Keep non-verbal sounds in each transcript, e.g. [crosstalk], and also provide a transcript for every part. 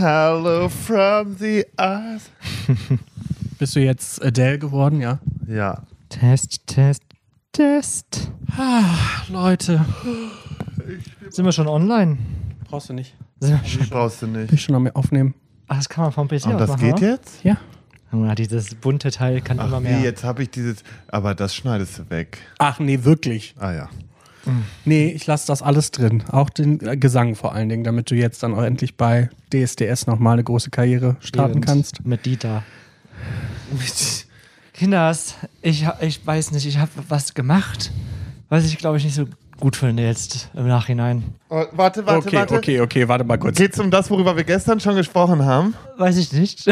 Hello from the earth. [laughs] Bist du jetzt Adele geworden, ja? Ja. Test, Test, Test. Ah, Leute. Sind wir schon online? Brauchst du nicht. Sind wir schon? Brauchst du Bin ich nicht. schon am Aufnehmen. Ach, das kann man vom PC Und aus das machen, geht oder? jetzt? Ja. Ja, dieses bunte Teil kann Ach immer mehr. wie, jetzt habe ich dieses. Aber das schneidest du weg. Ach nee, wirklich. Ah ja. Nee, ich lasse das alles drin. Auch den Gesang vor allen Dingen, damit du jetzt dann auch endlich bei DSDS nochmal eine große Karriere starten Eben. kannst. Mit Dieter. Kinders, ich, ich weiß nicht, ich habe was gemacht, was ich glaube ich nicht so gut finde jetzt im Nachhinein. Oh, warte, warte, okay, warte. okay, okay, warte mal kurz. Geht's um das, worüber wir gestern schon gesprochen haben? Weiß ich nicht.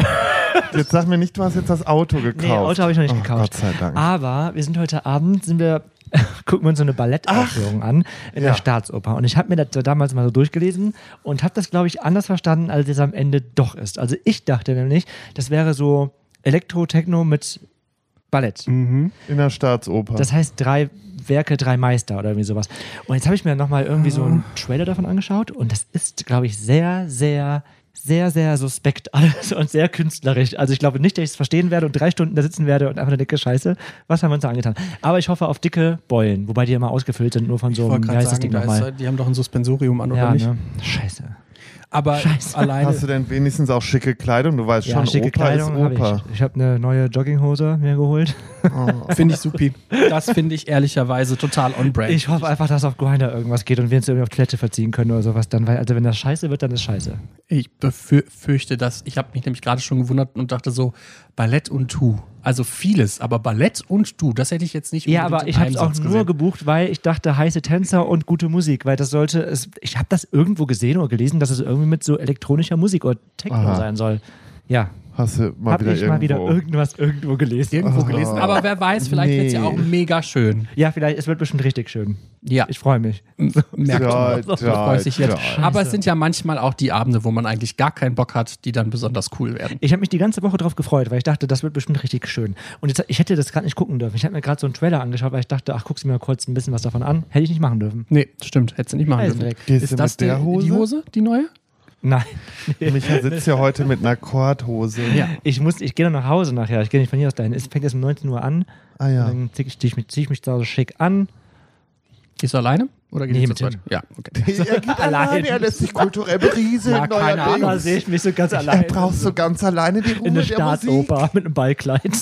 Jetzt sag mir nicht, du hast jetzt das Auto gekauft. Nee, Auto habe ich noch nicht oh, gekauft. Gott sei Dank. Aber wir sind heute Abend, sind wir, [laughs] gucken wir uns so eine Ballettaufführung an in Ja. der Staatsoper. Und ich habe mir das so damals mal so durchgelesen und habe das, glaube ich, anders verstanden, als es am Ende doch ist. Also ich dachte nämlich, das wäre so Elektro-Techno mit Ballett. In der Staatsoper. Das heißt drei Werke, drei Meister oder irgendwie sowas. Und jetzt habe ich mir nochmal irgendwie so einen Trailer davon angeschaut und das ist, glaube ich, sehr, sehr, sehr, sehr suspekt alles [laughs] und sehr künstlerisch. Also ich glaube nicht, dass ich es verstehen werde und drei Stunden da sitzen werde und einfach eine dicke Scheiße. Was haben wir uns da angetan? Aber ich hoffe auf dicke Beulen, wobei die immer ausgefüllt sind, nur von so einem, wie heißt das Ding nochmal? die haben doch ein Suspensorium an, oder Ja, nicht? ne? Scheiße. Aber Scheiße. alleine. Hast du denn wenigstens auch schicke Kleidung? Du weißt Ja, schon, schicke Oper Kleidung ist habe Oper. ich. Ich habe eine neue Jogginghose mir geholt. Finde ich supi. Das finde ich ehrlicherweise total on-brand. Ich hoffe einfach, dass auf Grindr irgendwas geht und wir uns irgendwie auf Toilette verziehen können oder sowas dann, weil also wenn das scheiße wird, dann ist scheiße. Ich befürchte das. Ich habe mich nämlich gerade schon gewundert und dachte so, Ballett und Tu. Also vieles, aber Ballett und Tu, das hätte ich jetzt nicht Ja, aber ich habe es auch Satz nur gesehen. gebucht, weil ich dachte, heiße Tänzer und gute Musik, weil das sollte, es, ich habe das irgendwo gesehen oder gelesen, dass es irgendwie mit so elektronischer Musik oder Techno Aha. sein soll. Ja, Hast du mal habe wieder ich irgendwo. mal wieder irgendwas irgendwo gelesen. irgendwo gelesen. Aber wer weiß, vielleicht wird es ja Nee. auch mega schön. Ja, vielleicht, es wird bestimmt richtig schön. Ja, Ich freue mich. merkt Ja, man. ja, ja. Aber es sind ja manchmal auch die Abende, wo man eigentlich gar keinen Bock hat, die dann besonders cool werden. Ich habe mich die ganze Woche drauf gefreut, weil ich dachte, das wird bestimmt richtig schön. Und jetzt, ich hätte das gerade nicht gucken dürfen. Ich habe mir gerade so einen Trailer angeschaut, weil ich dachte, ach, guckst du mir mal kurz ein bisschen was davon an. Hätte ich nicht machen dürfen. Nee, stimmt, hättest du nicht machen dürfen. Ist das die, Hose? die Hose, die neue? Nein. [laughs] Micha sitzt hier heute mit einer Korthose. Ja. Ich muss, ich gehe dann nach Hause nachher. Ich gehe nicht von hier aus dahin. Es fängt jetzt um 19 Uhr an. Ah ja. Dann ziehe ich, zieh ich, mich- zieh ich mich da so schick an. Gehst du alleine? Oder gehst Nee, mit? Tim. Ja, okay. [laughs] Er geht Allein. allein, er lässt sich kulturell berieseln. Ja, keine neuerdings. Ahnung. Da sehe ich mich so ganz Er allein. braucht so ganz alleine die Ruhe in der der Staatsoper mit einem Ballkleid. [laughs]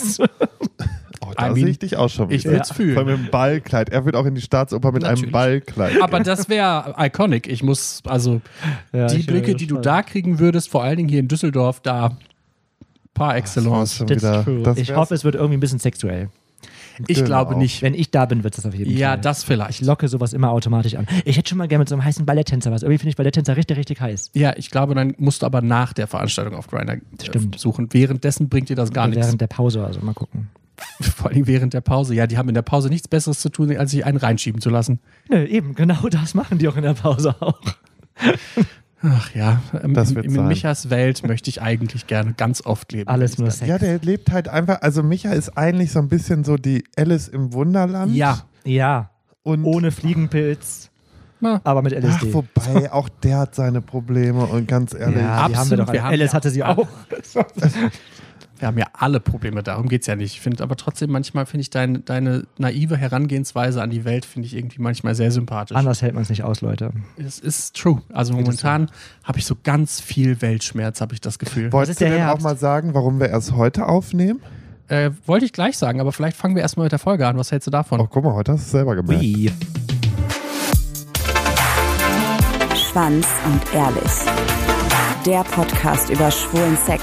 Da I mean, sehe ich dich auch schon ich wieder. würd's fühlen. Vor allem mit einem Ballkleid. Er wird auch in die Staatsoper mit einem Natürlich. Ballkleid. Aber das wäre iconic. Ich muss, also Ja, die Blicke, die du da kriegen würdest, vor allen Dingen hier in Düsseldorf, da par Das excellence. war's schon wieder. true. Das ich hoffe, es wird irgendwie ein bisschen sexuell. Ich Genau. glaube nicht. Wenn ich da bin, wird es auf jeden Ja, Fall. das vielleicht. Ich locke sowas immer automatisch an. Ich hätte schon mal gerne mit so einem heißen Balletttänzer was. Irgendwie finde ich Balletttänzer richtig, richtig heiß. Ja, ich glaube, dann musst du aber nach der Veranstaltung auf Grindr äh, suchen. Währenddessen bringt dir das gar nichts. Während der Pause, also mal gucken. [laughs] Vor allem während der Pause. Ja, die haben in der Pause nichts Besseres zu tun, als sich einen reinschieben zu lassen. Nö, eben, genau das machen die auch in der Pause auch. Ach ja, ähm, Das in, wird in. Michas Welt möchte ich eigentlich gerne ganz oft leben. Alles nur Sex. Ja, der lebt halt einfach. Also, Micha ist eigentlich so ein bisschen so die Alice im Wunderland. Ja, Ja, Und ohne Fliegenpilz, Na, aber mit Ach, LSD. wobei, auch der hat seine Probleme und ganz ehrlich. ja, die haben wir Absolut, doch. wir haben Alice ja- hatte sie auch. [laughs] wir haben ja alle Probleme, darum geht es ja nicht. Ich finde aber trotzdem, manchmal finde ich dein, deine naive Herangehensweise an die Welt, finde ich irgendwie manchmal sehr sympathisch. Anders hält man es nicht aus, Leute. Es ist true. Also momentan habe ich so ganz viel Weltschmerz, habe ich das Gefühl. Wolltest du denn auch Herbst. mal sagen, warum wir erst heute aufnehmen? Äh, wollte ich gleich sagen, aber vielleicht fangen wir erstmal mit der Folge an. Was hältst du davon? Oh, guck mal, heute hast du es selber gemerkt. Wie? Schwanz und Ehrlich. Der Podcast über schwulen Sex,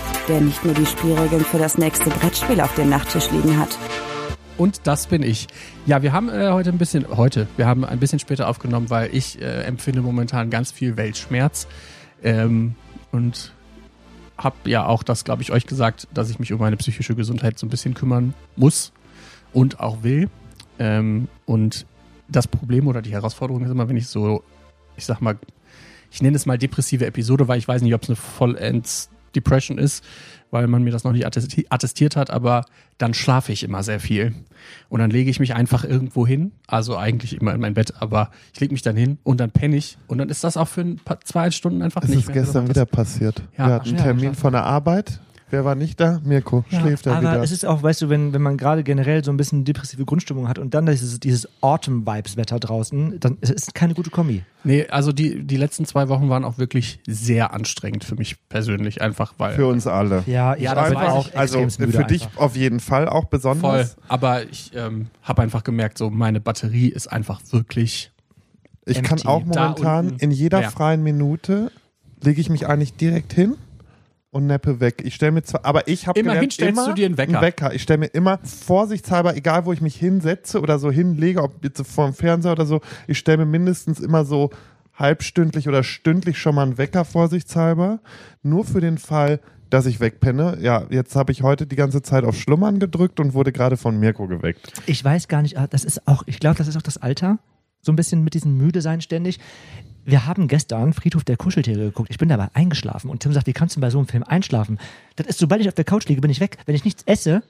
der nicht nur die Spielregeln für das nächste Brettspiel auf dem Nachttisch liegen hat. Und das bin ich. Ja, wir haben äh, heute ein bisschen, heute, wir haben ein bisschen später aufgenommen, weil ich äh, empfinde momentan ganz viel Weltschmerz. Ähm, und habe ja auch das, glaube ich, euch gesagt, dass ich mich um meine psychische Gesundheit so ein bisschen kümmern muss und auch will. Ähm, und das Problem oder die Herausforderung ist immer, wenn ich so, ich sag mal, ich nenne es mal depressive Episode, weil ich weiß nicht, ob es eine vollends Depression ist, weil man mir das noch nicht attesti- attestiert hat, aber dann schlafe ich immer sehr viel. Und dann lege ich mich einfach irgendwo hin, also eigentlich immer in mein Bett, aber ich lege mich dann hin und dann penne ich und dann ist das auch für ein paar, zwei Stunden einfach Es nicht ist mehr. gestern Das- wieder passiert. Ja, Wir hatten einen Termin von der Arbeit. Wer war nicht da? Mirko. Schläft er aber wieder. es ist auch, weißt du, wenn, wenn man gerade generell so ein bisschen depressive Grundstimmung hat und dann dieses, dieses Autumn-Vibes-Wetter draußen, dann ist es keine gute Kombi. Nee, also die, die letzten zwei Wochen waren auch wirklich sehr anstrengend für mich persönlich, einfach weil. Für uns alle. Ja, ich Ja, das weiß auch ich. Also für dich einfach. auf jeden Fall auch Voll. besonders. Aber ich ähm, habe einfach gemerkt, so meine Batterie ist einfach wirklich. Ich kann Empty. auch Da momentan in jeder leer. freien Minute lege ich mich eigentlich direkt hin und neppe weg. Ich stelle mir zwar, aber ich habe Immerhin gelernt, stellst immer du dir einen Wecker. Einen Wecker. Ich stelle mir immer vorsichtshalber, egal wo ich mich hinsetze oder so hinlege, ob jetzt vor dem Fernseher oder so, ich stelle mir mindestens immer so halbstündlich oder stündlich schon mal einen Wecker vorsichtshalber. Nur für den Fall, dass ich wegpenne. Ja, jetzt habe ich heute die ganze Zeit auf Schlummern gedrückt und wurde gerade von Mirko geweckt. Ich weiß gar nicht, ah, das ist auch, ich glaube, das ist auch das Alter. So ein bisschen mit diesem Müde sein ständig. Wir haben gestern Friedhof der Kuscheltiere geguckt. Ich bin dabei eingeschlafen und Tim sagt, wie kannst du bei so einem Film einschlafen? Das ist, sobald ich auf der Couch liege, bin ich weg. Wenn ich nichts esse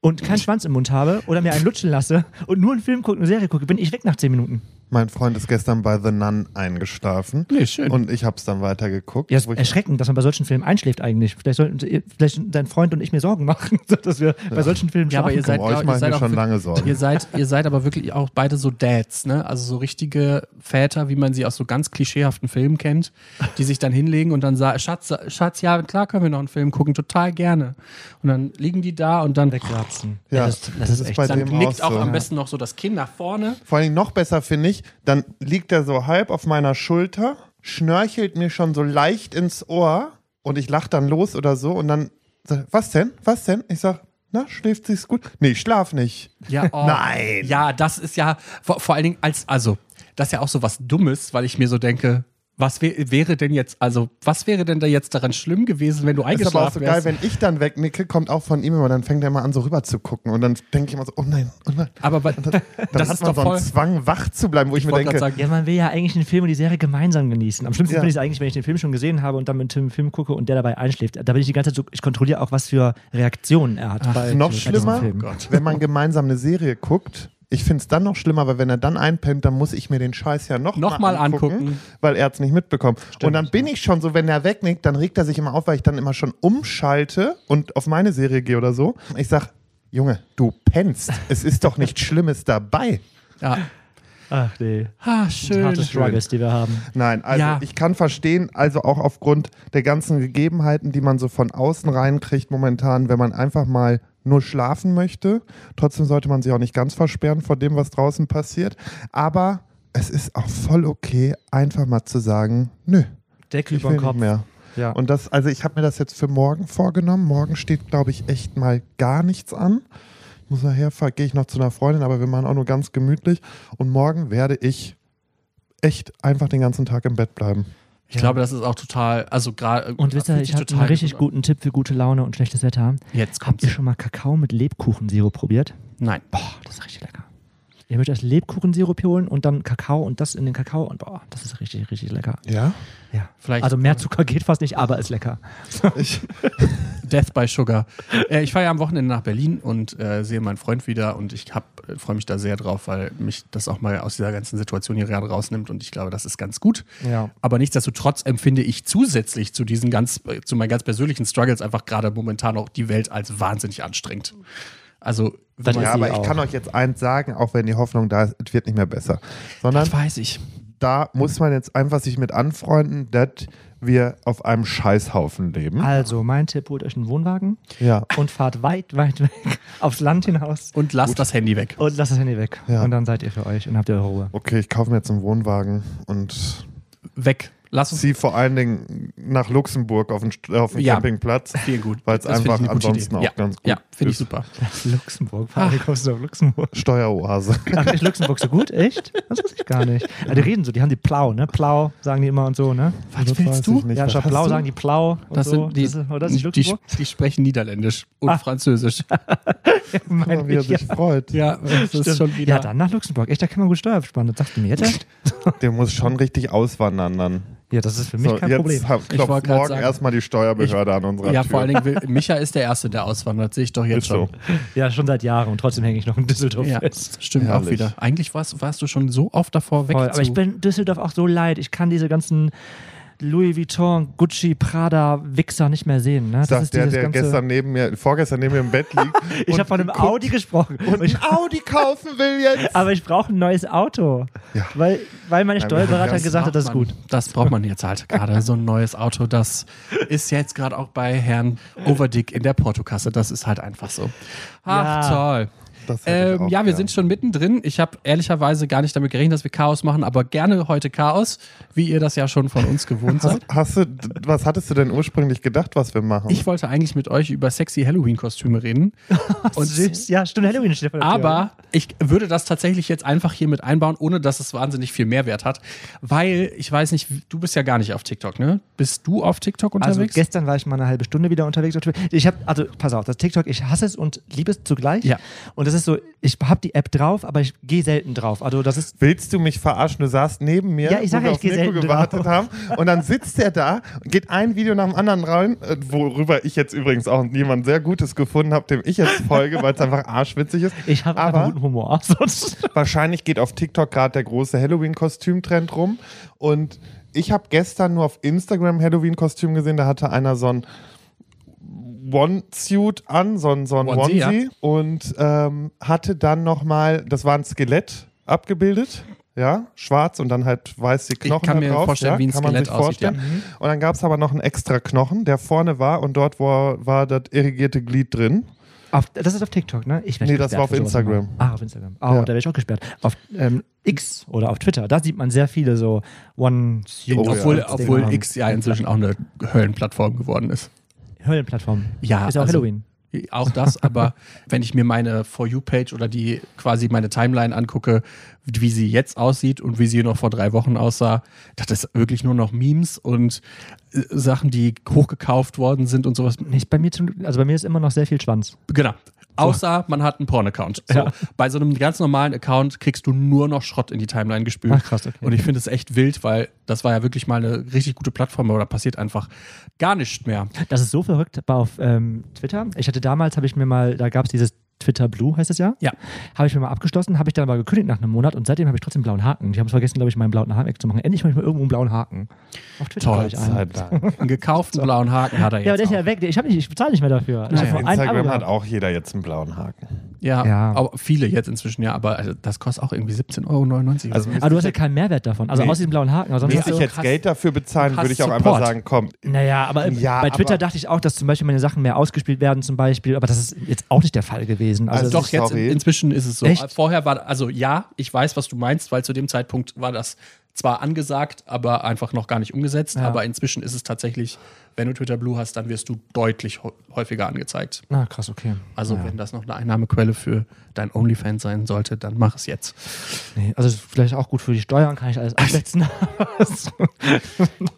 und keinen Schwanz im Mund habe oder mir einen lutschen lasse und nur einen Film gucke, eine Serie gucke, bin ich weg nach zehn Minuten. Mein Freund ist gestern bei The Nun eingeschlafen. Nee, schön. Und ich habe es dann weitergeguckt. Ja, ist erschreckend, dass man bei solchen Filmen einschläft eigentlich. Vielleicht sollten Sie- vielleicht dein Freund und ich mir Sorgen machen, [laughs] dass wir bei solchen Filmen Ja, aber ihr seid, euch glaub- mache ihr ich seid schon lange Sorgen. Ihr seid, ihr seid aber wirklich auch beide so Dads, ne? Also so richtige Väter, wie man sie aus so ganz klischeehaften Filmen kennt, die sich dann hinlegen und dann sagen, Schatz, Schatz, ja, klar können wir noch einen Film gucken, total gerne. Und dann liegen die da und dann, wegkratzen. Ja, das, das, das ist ist echt bei dann dem nickt auch auch so. am Ja. besten noch so das Kinn nach vorne. Vor allem noch besser finde ich, dann liegt er so halb auf meiner Schulter, schnörchelt mir schon so leicht ins Ohr und ich lach dann los oder so und dann was denn? Was denn? Ich sag, na, schläft sich's gut? Nee, ich schlaf nicht. Ja, [laughs] oh, Nein. Ja, das ist ja vor, vor allen Dingen als, also, das ist ja auch so was Dummes, weil ich mir so denke, was wär, wäre denn jetzt, also, was wäre denn da jetzt daran schlimm gewesen, wenn du Ist aber auch eingeschlafen so geil, wärst? wenn ich dann wegnicke, kommt auch von ihm immer, dann fängt er immer an so rüber zu gucken und dann denke ich immer so, oh nein, oh nein. aber bei, Dann das hat ist man doch so voll. einen Zwang, wach zu bleiben, wo ich, Ich mir denke, sagen, Ja, man will ja eigentlich den Film und die Serie gemeinsam genießen. Am schlimmsten Ja. finde ich es eigentlich, wenn ich den Film schon gesehen habe und dann mit Tim einen Film gucke und der dabei einschläft. Da bin ich die ganze Zeit so, ich kontrolliere auch, was für Reaktionen er hat. bei, noch bei schlimmer, Film. wenn man gemeinsam eine Serie guckt. Ich finde es dann noch schlimmer, weil wenn er dann einpennt, dann muss ich mir den Scheiß ja noch, Noch mal angucken. weil er es nicht mitbekommen. und dann bin ich schon so, wenn er wegnickt, dann regt er sich immer auf, weil ich dann immer schon umschalte und auf meine Serie gehe oder so. Ich sag, Junge, du pennst. es ist doch nichts Schlimmes dabei. Ja. Ach nee. Ah, schön. Harte Struggles, die wir haben. Nein, also Ja. ich kann verstehen, also auch aufgrund der ganzen Gegebenheiten, die man so von außen reinkriegt momentan, wenn man einfach mal nur schlafen möchte. Trotzdem sollte man sich auch nicht ganz versperren vor dem, was draußen passiert. Aber es ist auch voll okay, einfach mal zu sagen, nö, Deckel über den Kopf. nicht mehr. Ja. Und das, also ich habe mir das jetzt für morgen vorgenommen. Morgen steht, glaube ich, echt mal gar nichts an. Ich muss nachher, gehe ich noch zu einer Freundin, aber wir machen auch nur ganz gemütlich. Und morgen werde ich echt einfach den ganzen Tag im Bett bleiben. Ich glaube, das ist auch total, also gerade. und wisst ihr, ich habe einen richtig gut guten Tipp für gute Laune und schlechtes Wetter. Jetzt Habt kommt's. ihr schon mal Kakao mit Lebkuchensirup probiert? Nein. Boah, das ist richtig lecker. Ihr müsst erst Lebkuchensirup holen und dann Kakao und das in den Kakao und boah, das ist richtig, richtig lecker. Ja? Ja. Vielleicht- also mehr Zucker geht fast nicht, aber ist lecker. [laughs] Ich, [laughs] Death by Sugar. äh, ich fahre ja am Wochenende nach Berlin und äh, sehe meinen Freund wieder und ich äh, freue mich da sehr drauf, weil mich das auch mal aus dieser ganzen Situation hier gerade rausnimmt und ich glaube, das ist ganz gut. Ja. Aber nichtsdestotrotz empfinde ich zusätzlich zu diesen ganz, äh, zu meinen ganz persönlichen Struggles einfach gerade momentan auch die Welt als wahnsinnig anstrengend. Also, wenn Das man, ja, ist aber ich auch. kann euch jetzt eins sagen, auch wenn die Hoffnung da ist, es wird nicht mehr besser. Sondern das weiß ich. da muss man jetzt einfach sich mit anfreunden, dass wir auf einem Scheißhaufen leben. Also, mein Tipp, holt euch einen Wohnwagen Ja. und fahrt weit, weit weg [laughs] aufs Land hinaus Und lasst das Handy weg. und lasst das Handy weg. Ja. Und dann seid ihr für euch und habt ihr eure Ruhe. Okay, ich kaufe mir jetzt einen Wohnwagen und Weg. Lass uns zieh vor allen Dingen nach Luxemburg auf den, auf den Ja. Campingplatz, viel gut. weil es einfach ansonsten Idee. auch ganz gut Ja, finde ich ist. super. Luxemburg, Patrick, kommst du auf Luxemburg? Steueroase. [laughs] Ach, ist Luxemburg so gut? Echt? Das wusste ich gar nicht. Ja, die reden so, die haben die Plau, ne? Plau sagen die immer und so, ne? Was Das willst weiß du? ich nicht. ja, Was statt Plau du? sagen die Plau und Das so. sind die, das ist, oder das ist die, Luxemburg? die sprechen Niederländisch und Ah. Französisch. [laughs] Mein wie er ich, ja. sich freut. Ja, das ist schon wieder. Ja, dann nach Luxemburg. Echt, da kann man gut Steuer sparen. Das sagst du mir jetzt [laughs] echt? Der muss schon richtig auswandern dann. Ja, das ist für mich So, kein jetzt Problem. hab- Ich klopft wollte grad morgen sagen- erstmal die Steuerbehörde an unserer ja, Tür. vor allen Dingen, will, [laughs] Micha ist der Erste, der auswandert, sehe ich doch jetzt Ist so. schon. Ja, schon seit Jahren und trotzdem hänge ich noch in Düsseldorf Ja, fest. stimmt auch Herrlich. wieder. Eigentlich warst, warst du schon so oft davor weg. Voll. Aber ich bin Düsseldorf auch so leid. Ich kann diese ganzen Louis Vuitton, Gucci, Prada, Wichser nicht mehr sehen. Ne? Das Sagt ist der, der ganze gestern neben mir, vorgestern neben mir im Bett liegt. [laughs] ich habe von einem guckt Audi gesprochen. Und ich, ein Audi kaufen will jetzt. aber ich brauche ein neues Auto. Ja. Weil, weil meine Steuerberater gesagt hat, das ist gut. man- Das braucht man jetzt halt gerade. So ein neues Auto, das ist jetzt gerade auch bei Herrn Overdick in der Portokasse. Das ist halt einfach so. Ach, Ja. toll. Ähm, auch ja, wir gern. sind schon mittendrin. Ich habe ehrlicherweise gar nicht damit gerechnet, dass wir Chaos machen, aber gerne heute Chaos, wie ihr das ja schon von uns gewohnt seid. Hast, hast du, was hattest du denn ursprünglich gedacht, was wir machen? Ich wollte eigentlich mit euch über sexy Halloween-Kostüme reden. [laughs] Und süß. Ja, stimmt, Halloween steht vor der Tür. Aber ich würde das tatsächlich jetzt einfach hier mit einbauen, ohne dass es wahnsinnig viel Mehrwert hat. Weil, ich weiß nicht, du bist ja gar nicht auf TikTok, ne? Bist du auf TikTok Also unterwegs? gestern war ich mal eine halbe Stunde wieder unterwegs. Ich habe, also pass auf, das TikTok, ich hasse es und liebe es zugleich. Ja. Und das ist so, ich habe die App drauf, aber ich gehe selten drauf. Also das ist Willst du mich verarschen? Du saßt neben mir, Ja, ich sag wo wir ja, auf ich geh Nico selten gewartet drauf. haben. Und dann sitzt er da und geht ein Video nach dem anderen rein, äh, worüber ich jetzt übrigens auch jemand sehr Gutes gefunden habe, dem ich jetzt folge, weil es einfach arschwitzig ist. ich habe Aber guten Humor. [laughs] Wahrscheinlich geht auf TikTok gerade der große Halloween-Kostümtrend rum. Und ich habe gestern nur auf Instagram Halloween-Kostüm gesehen, da hatte einer so ein One-Suit an, so ein, so ein Onesie, Onesie, ja. und ähm, hatte dann nochmal, das war ein Skelett abgebildet, ja, schwarz und dann halt weiß die Knochen kann da mir drauf. vorstellen, ja, wie ein kann man Skelett sich aussieht, ja. vorstellen. Und dann gab es aber noch einen extra Knochen, der vorne war und dort war, war das irrigierte Glied drin. auf, das ist auf TikTok, ne? Ich Nee, das war auf Instagram. Ah, auf Instagram. Oh, Ja. da werde ich auch gesperrt. Auf ähm, X oder auf Twitter, da sieht man sehr viele so one Oh, obwohl obwohl. X ja inzwischen auch eine Höllenplattform geworden ist. Höllenplattformen. Ja, Ist ja auch also- Halloween. Auch das, [laughs] aber wenn ich mir meine For You-Page oder die quasi meine Timeline angucke, wie sie jetzt aussieht und wie sie noch vor drei Wochen aussah, das ist wirklich nur noch Memes und äh, Sachen, die hochgekauft worden sind und sowas. Nicht bei mir zum, also bei mir ist immer noch sehr viel Schwanz. Genau. Außer man hat einen Porn-Account. So. Ja. Bei so einem ganz normalen Account kriegst du nur noch Schrott in die Timeline gespült. Ach, krass, okay. Und ich finde es echt wild, weil das war ja wirklich mal eine richtig gute Plattform, aber da passiert einfach gar nichts mehr. Das ist so verrückt war auf ähm, Twitter. Ich hatte damals, habe ich mir mal, da gab es dieses Twitter Blue, heißt es ja? Ja. Habe ich mir mal abgeschlossen, habe ich dann aber gekündigt nach einem Monat und seitdem habe ich trotzdem einen blauen Haken. Ich habe es vergessen, glaube ich, meinen blauen Haken wegzumachen. Endlich habe ich mal irgendwo einen blauen Haken. Auf Twitter Toll. habe ich einen. Einen gekauften [laughs] blauen Haken hat er jetzt. Ja, aber der ist auch. ja weg. Ich, nicht, ich bezahle nicht mehr dafür. Ich Naja. Instagram hat auch jeder jetzt einen blauen Haken. Ja, Ja. aber viele jetzt inzwischen ja, aber also das kostet auch irgendwie 17,99 Euro. Also Aber du hast ja keinen Mehrwert davon. Also Nee. aus diesem blauen Haken. Also Müsste ich jetzt Geld dafür bezahlen, würde ich auch Support. einfach sagen, komm, Naja, aber Ja, bei Twitter aber- dachte ich auch, dass zum Beispiel meine Sachen mehr ausgespielt werden, zum Beispiel. Aber das ist jetzt auch nicht der Fall gewesen. Also, Also Doch, jetzt in, inzwischen ist es so. Echt? Vorher war, also ja, ich weiß, was du meinst, weil zu dem Zeitpunkt war das zwar angesagt, aber einfach noch gar nicht umgesetzt. Ja. Aber inzwischen ist es tatsächlich, wenn du Twitter Blue hast, dann wirst du deutlich hä- häufiger angezeigt. Na, krass, okay. Also wenn das noch eine Einnahmequelle für dein OnlyFans sein sollte, dann mach es jetzt. Nee, also vielleicht auch gut für die Steuern, kann ich alles [laughs] absetzen.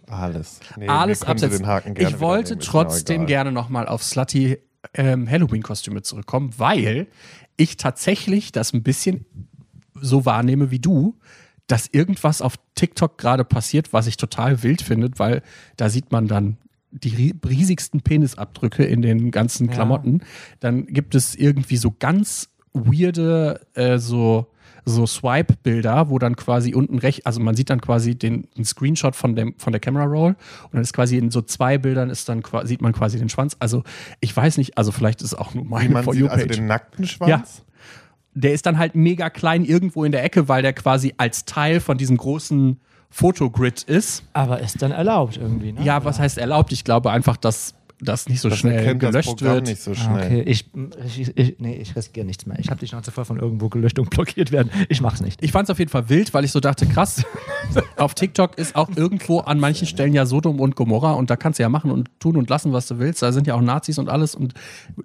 alles. Nee, Alles absetzen. Den Haken gerne ich wollte nehmen, trotzdem gerne nochmal auf Slutty ähm, Halloween-Kostüme zurückkommen, weil ich tatsächlich das ein bisschen so wahrnehme wie du, dass irgendwas auf TikTok gerade passiert, was ich total wild finde, weil da sieht man dann die ri- riesigsten Penisabdrücke in den ganzen Ja. Klamotten. Dann gibt es irgendwie so ganz weirde, äh, so, so Swipe-Bilder, wo dann quasi unten rechts, also man sieht dann quasi den, den Screenshot von, dem, von der Camera Roll und dann ist quasi in so zwei Bildern ist dann sieht man quasi den Schwanz. Also ich weiß nicht, also vielleicht ist auch nur meine man For sieht, also You-Page. den nackten Schwanz. Ja. der ist dann halt mega klein irgendwo in der Ecke, weil der quasi als Teil von diesem großen Fotogrid ist. aber ist dann erlaubt irgendwie, ne? Ja, was heißt erlaubt? Ich glaube einfach, dass das nicht so Das schnell gelöscht wird. nicht so Ah, schnell. okay, ich, ich, ich, nee, ich riskiere nichts mehr. Ich habe die Schnauze voll von irgendwo gelöscht und blockiert werden. Ich mach's nicht. Ich fand es auf jeden Fall wild, weil ich so dachte, krass, [laughs] auf TikTok ist auch irgendwo an manchen Stellen ja Sodom und Gomorra und da kannst du ja machen und tun und lassen, was du willst. Da sind ja auch Nazis und alles und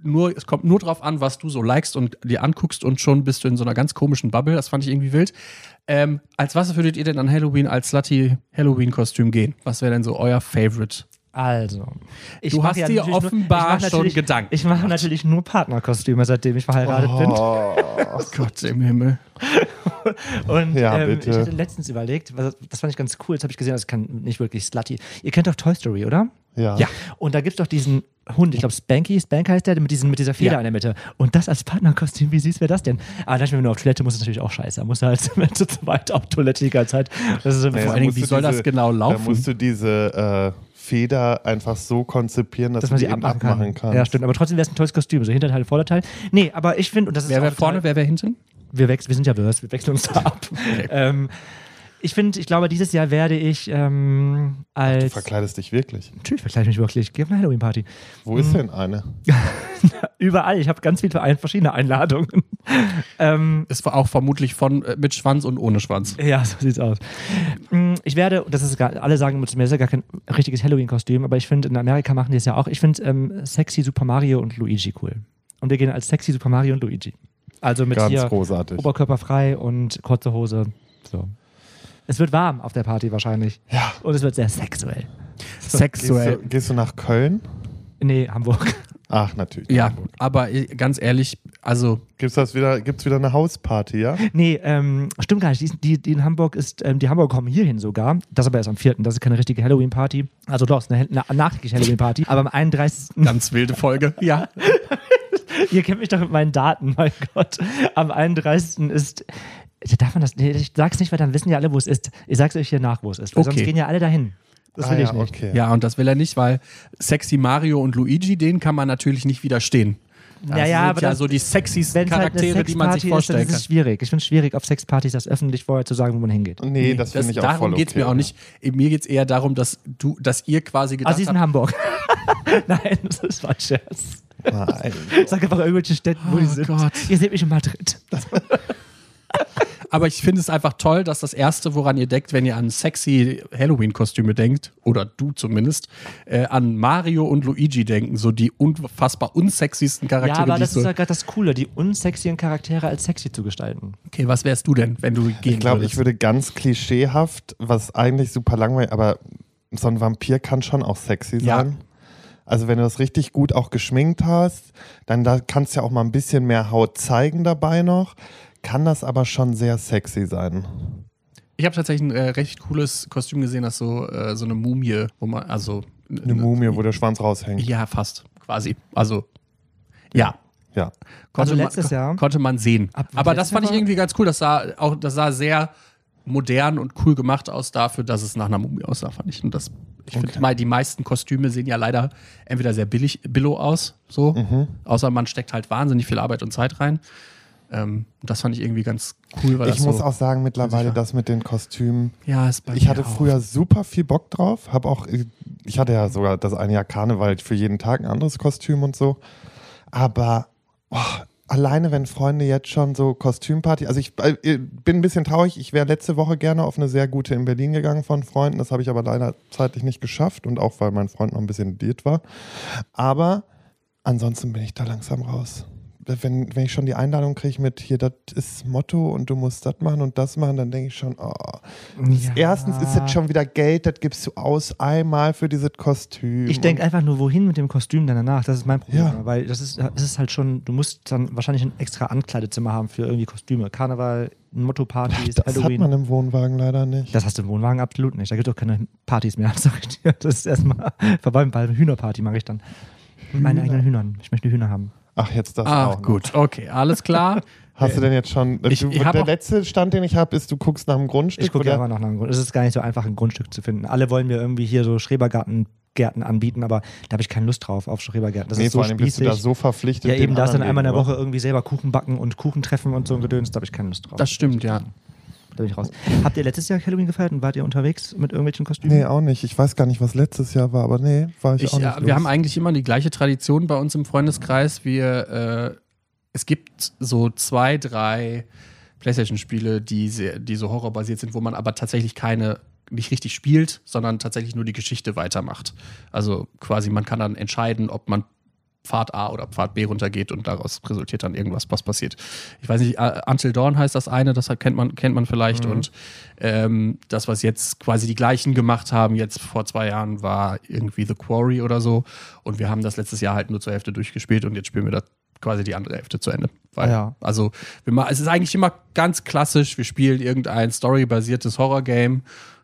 nur, es kommt nur drauf an, was du so likest und dir anguckst und schon bist du in so einer ganz komischen Bubble. Das fand ich irgendwie wild. Ähm, als was würdet ihr denn an Halloween als Slutty Halloween-Kostüm gehen? Was wäre denn so euer Favorite? Also, ich Du hast dir natürlich nur- offenbar ich mach schon Gedanken Ich mache natürlich nur Partnerkostüme, seitdem ich verheiratet bin. Oh, [laughs] Gott im Himmel. [laughs] Und Ja, ähm, bitte. ich hatte letztens überlegt, was- das fand ich ganz cool, jetzt habe ich gesehen, das kann nicht wirklich slutty. Ihr kennt doch Toy Story, oder? ja. Ja. Und da gibt es doch diesen Hund, ich glaube Spanky, Spank heißt der, mit, diesen, mit dieser Feder Ja. in der Mitte. Und das als Partnerkostüm, wie süß wäre das denn? Aber dann, wenn du auf Toilette musst, ist natürlich auch scheiße. Da musst du halt [laughs] zu zweit auf Toilette die ganze Zeit. Das ist Nee, Vor da allen Dingen, wie du soll das genau laufen? Da musst du diese äh, Feder einfach so konzipieren, dass, dass man sie die eben abmachen kann. abmachen kannst. Ja, stimmt. Aber trotzdem wäre es ein tolles Kostüm. So Hinterteil, Vorderteil. Nee, aber ich finde, und das ist Wer wäre vorne, wer wäre hinten? wir, wechseln, wir sind ja Verse, wir wechseln uns da [laughs] ab. Ähm, ich finde, ich glaube, dieses Jahr werde ich ähm, Du als. verkleidest dich wirklich. Natürlich verkleide ich mich wirklich. Ich gehe auf eine Halloween-Party. Wo Mhm. ist denn eine? [laughs] Überall. Ich habe ganz viele ein- verschiedene Einladungen. [laughs] ähm, Es war auch vermutlich von äh, mit Schwanz und ohne Schwanz. ja, so sieht's aus. Mm, Ich werde, das ist gar, alle sagen zu mir, das ist ja gar kein richtiges Halloween-Kostüm, aber ich finde, in Amerika machen die es ja auch. Ich finde ähm, sexy Super Mario und Luigi cool. Und wir gehen als sexy Super Mario und Luigi. Also mit Ganz hier großartig. Oberkörper frei und kurze Hose. So. Es wird warm auf der Party wahrscheinlich. Ja. Und es wird sehr sexuell. Gehst Sexuell. du, gehst du nach Köln? Nee, Hamburg. Ach, natürlich. Ja, aber äh, ganz ehrlich, also Gibt's das wieder, gibt's wieder eine Hausparty, ja? Nee, ähm, stimmt gar nicht. Die, die, die in Hamburg ist, ähm, die Hamburger kommen hierhin sogar. Das aber erst am 4. Das ist keine richtige Halloween-Party. Also doch, es ist eine, eine nachträgliche Halloween-Party. Aber am 31. [laughs] ganz wilde Folge. [laughs] Ja. Ihr kennt mich doch mit meinen Daten, mein Gott. Am 31. ist. Darf man das? Nee, ich sag's nicht, weil dann wissen ja alle, wo es ist. Ich sag's euch hier nach, wo es ist. Weil Okay. sonst gehen ja alle dahin. Das will ah, ich ja, nicht. okay. Ja, und das will er nicht, weil Sexy Mario und Luigi, denen kann man natürlich nicht widerstehen. Das Ja, ja, sind aber ja das- so die sexiesten es halt Charaktere, die man sich ist, vorstellen ist kann. es schwierig. Ich finde es schwierig, auf Sexpartys das öffentlich vorher zu sagen, wo man hingeht. Nee, das Das, finde ich auch voll darum okay. geht's mir auch nicht. Mir geht's eher darum, dass du, dass ihr quasi gedacht Also, sie ist in habt, Hamburg. [laughs] Nein, das war ein Scherz. Nein. Sag einfach irgendwelche Städte, wo Oh die sind. Gott. Ihr seht mich in Madrid. [laughs] aber ich finde es einfach toll, dass das erste, woran ihr denkt, wenn ihr an sexy Halloween-Kostüme denkt, oder du zumindest, äh, an Mario und Luigi denken, so die unfassbar unsexiesten Charaktere, Ja, aber das so. ist ja gerade das Coole, die unsexien Charaktere als sexy zu gestalten. okay, was wärst du denn, wenn du gehen Ich glaube, ich würde ganz klischeehaft, was eigentlich super langweilig, aber so ein Vampir kann schon auch sexy Ja. sein. Also wenn du das richtig gut auch geschminkt hast, dann da kannst du ja auch mal ein bisschen mehr Haut zeigen dabei noch. Kann das aber schon sehr sexy sein. Ich habe tatsächlich ein äh, recht cooles Kostüm gesehen, das so, äh, so eine Mumie, wo man, also. Eine Mumie, wo der Schwanz raushängt. Ja, fast, quasi. Also, ja. Ja. Konnte Also letztes man, Jahr? Konnte man sehen. Ab- Aber das fand ich irgendwie ganz cool. Das sah auch, das sah sehr modern und cool gemacht aus dafür, dass es nach einer Mumie aussah, fand ich. Und das, ich finde, mal, die meisten Kostüme sehen ja leider entweder sehr billig, billo aus, so. Mhm. Außer man steckt halt wahnsinnig viel Arbeit und Zeit rein. Ähm, das fand ich irgendwie ganz cool, weil Ich muss so, auch sagen, mittlerweile das mit den Kostümen. ja, ist bei Ich hatte auch. früher super viel Bock drauf. Hab auch, ich hatte ja sogar das eine Jahr Karneval für jeden Tag ein anderes Kostüm und so. Aber oh, alleine, wenn Freunde jetzt schon so Kostümparty, also ich äh, bin ein bisschen traurig. Ich wäre letzte Woche gerne auf eine sehr gute in Berlin gegangen von Freunden. Das habe ich aber leider zeitlich nicht geschafft und auch weil mein Freund noch ein bisschen diet war. Aber ansonsten bin ich da langsam raus. Wenn, wenn ich schon die Einladung kriege mit hier, das ist Motto und du musst das machen und das machen, dann denke ich schon, oh, das Ja. Erstens ist jetzt schon wieder Geld, das gibst du aus einmal für dieses Kostüm. Ich denke einfach nur, wohin mit dem Kostüm dann danach? Das ist mein Problem. Ja. Weil das ist, das ist halt schon, du musst dann wahrscheinlich ein extra Ankleidezimmer haben für irgendwie Kostüme. Karneval, Motto-Partys, das hat Halloween. man im Wohnwagen leider nicht. Das hast du im Wohnwagen absolut nicht. Da gibt es auch keine Partys mehr, [laughs] sag ich dir. Das ist erstmal [laughs] vorbei. Bei Hühnerparty mache ich dann. Mit meinen eigenen Hühnern. Ich möchte Hühner haben. Ach, jetzt das Ah, auch. noch. gut, okay, alles klar. [laughs] Hast du denn jetzt schon. Ich- du, ich der letzte Stand, den ich habe, ist, du guckst nach einem Grundstück. Ich gucke ja oder? immer noch nach einem Grund. Es ist gar nicht so einfach, ein Grundstück zu finden. Alle wollen mir irgendwie hier so Schrebergarten. Gärten anbieten, aber da habe ich keine Lust drauf auf Schrebergärten. Das nee, ist so vor allem bist du spießig. da so verpflichtet. ja, eben, da ist dann einmal in der. Woche irgendwie selber Kuchen backen und Kuchen treffen und so ein Gedöns, da habe ich keine Lust drauf. Das stimmt, ja. Da bin ich raus. Habt ihr letztes Jahr Halloween gefeiert und wart ihr unterwegs mit irgendwelchen Kostümen? Nee, auch nicht. Ich weiß gar nicht, was letztes Jahr war, aber nee, war ich, Ich, auch nicht. ja, los. wir haben eigentlich immer die gleiche Tradition bei uns im Freundeskreis. Wir, äh, es gibt so zwei, drei PlayStation-Spiele, die, sehr- die so horrorbasiert sind, wo man aber tatsächlich keine nicht richtig spielt, sondern tatsächlich nur die Geschichte weitermacht. Also quasi man kann dann entscheiden, ob man Pfad A oder Pfad B runtergeht und daraus resultiert dann irgendwas, was passiert. Ich weiß nicht, Until Dawn heißt das eine, das kennt man, kennt man vielleicht. Und ähm, das, was jetzt quasi die gleichen gemacht haben, jetzt vor zwei Jahren, war irgendwie The Quarry oder so. Und wir haben das letztes Jahr halt nur zur Hälfte durchgespielt und jetzt spielen wir da quasi die andere Hälfte zu Ende. Weil, Ja. Also wir ma es ist eigentlich immer ganz klassisch, wir spielen irgendein storybasiertes Horror-Game,